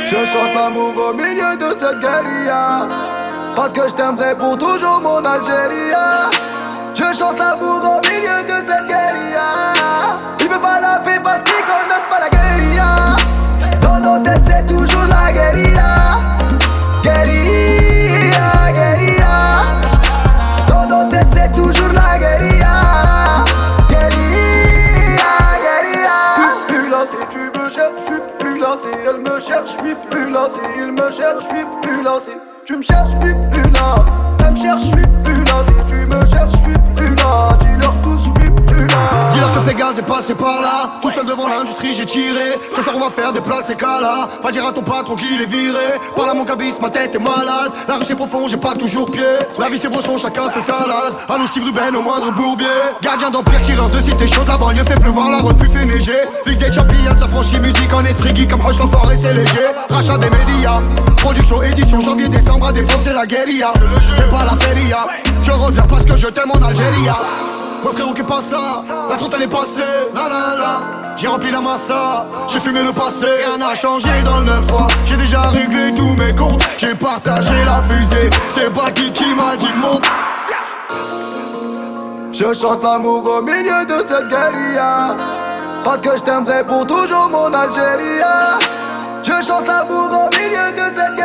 Je chante l'amour au milieu de cette guérilla. Parce que je t'aimerai pour toujours mon Algérie. Je chante l'amour au milieu de cette guérilla. Ils veulent pas la paix suis plus là. Si il me cherche, je suis plus là. Tu me cherches, je suis plus là. Elle me cherche, je suis plus là. Tu me cherches, je suis plus là. Dis-leur tous, je suis.
Dis-leur que Pégase
est passé par là. Tout seul devant l'industrie, j'ai tiré. Ce soir, on va faire des places et cala. Va dire à ton patron qu'il est viré. Par là, mon cabis, ma tête est malade. La rue, c'est profond, j'ai pas toujours pied. La vie, c'est son chacun ses salades. Allons, Steve Ruben au moindre bourbier. Gardien d'empire, tireur de cité chaude. La banlieue fait pleuvoir, la repu fait neiger. Ligue des champions, sa franchise musique en esprit geek comme Roche l'enfoiré, c'est léger. Rachat des médias. Production, édition, janvier, décembre, à défendre, c'est la guérilla. C'est pas la feria. Je reviens parce que je t'aime en Algérie. Mon frérot qui passe ça, la trentaine est passée, la la la. J'ai rempli la massa, j'ai fumé le passé, rien n'a changé dans le 9-3 J'ai déjà réglé tous mes comptes, j'ai partagé la fusée. C'est pas qui qui m'a dit monte Je chante l'amour au milieu de cette guérilla. Parce que je t'aimerai pour toujours mon Algérie. Je chante l'amour au milieu de cette guérilla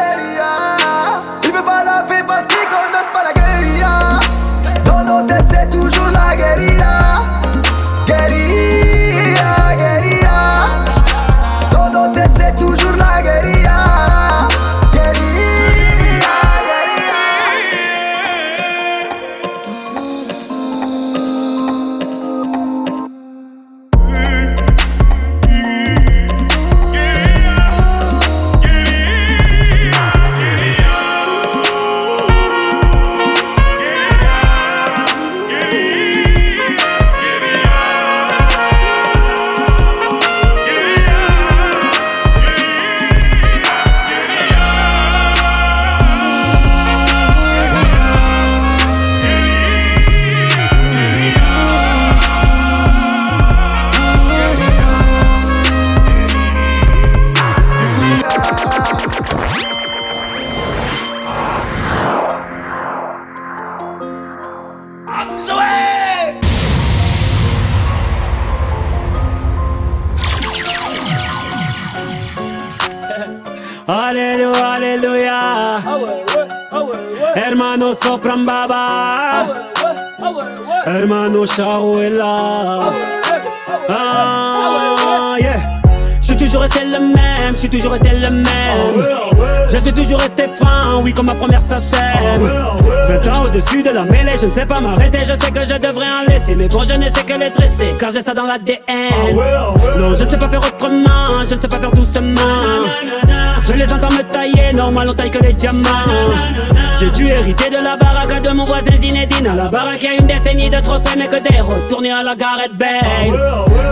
ne sais pas m'arrêter, je sais que je devrais en laisser. Mais bon, je ne sais que les dresser, car j'ai ça dans l'ADN. Non, je ne sais pas faire autrement, je ne sais pas faire doucement. Normal on taille que diamants. J'ai dû hériter de la baraque de mon voisin Zinedine. La baraque, a une décennie de trophées, mais que des retournés à la Gareth Bay.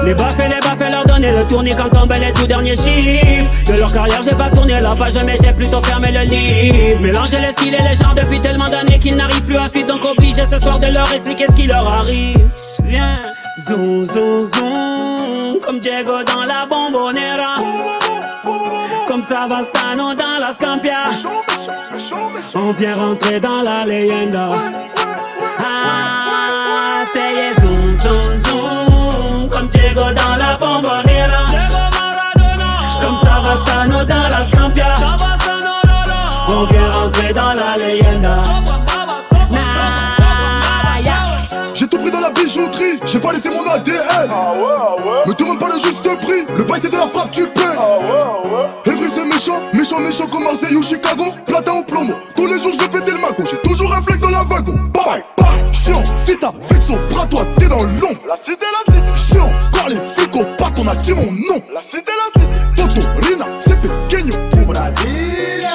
Les baffes les baffes, leur donner le tournis quand tombent les tout derniers chiffres. De leur carrière, j'ai pas tourné la page, mais j'ai plutôt fermé le livre. Mélanger les styles et les genres depuis tellement d'années qu'ils n'arrivent plus à suivre. Donc obligé ce soir de leur expliquer ce qui leur arrive. Viens, zoom, zoom, zoom, comme Diego dans la bombonera. Comme Savastano dans la Scampia. On vient rentrer dans la leyenda. Ah, c'est zoom, zoom, zoom. Comme Diego dans la bombonera. Comme Savastano dans la Scampia. On vient rentrer dans la leyenda.
J'ai tout pris dans la bijouterie, j'ai pas laissé mon ADN. Me demande pas le juste prix, le bail c'est de la frappe, tu paies. Evry c'est méchant, comme Marseille ou Chicago. Platin au plomo, tous les jours je vais péter le maco. J'ai toujours un flingue dans la wagon. Bye bye, bye. Chiant, fita, fixo, bras toi, t'es dans l'ombre. La cité, la cité. Chiant, car les flics au part, on a dit mon nom. La cité, la cité. Toto, Rina, c'est pequeño. Au Brasilia.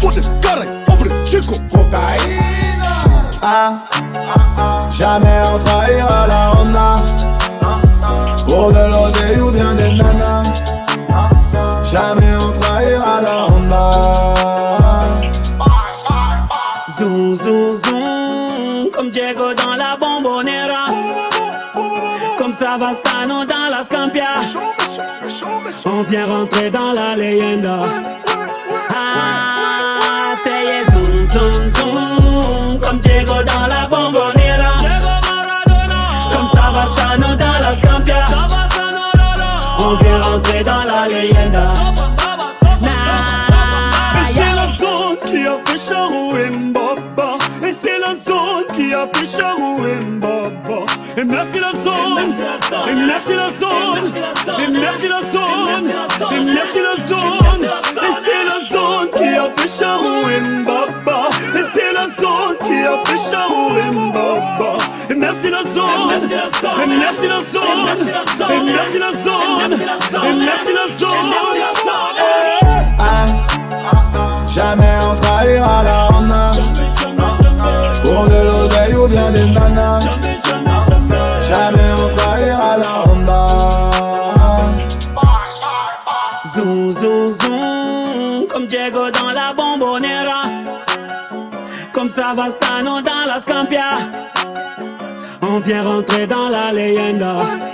Fodes, caray, hombre, chico. Cocaïna.
Ah, jamais on trahira la
leyenda. blessing us on.
A
blessing us on. bien
rentré dans la leyenda.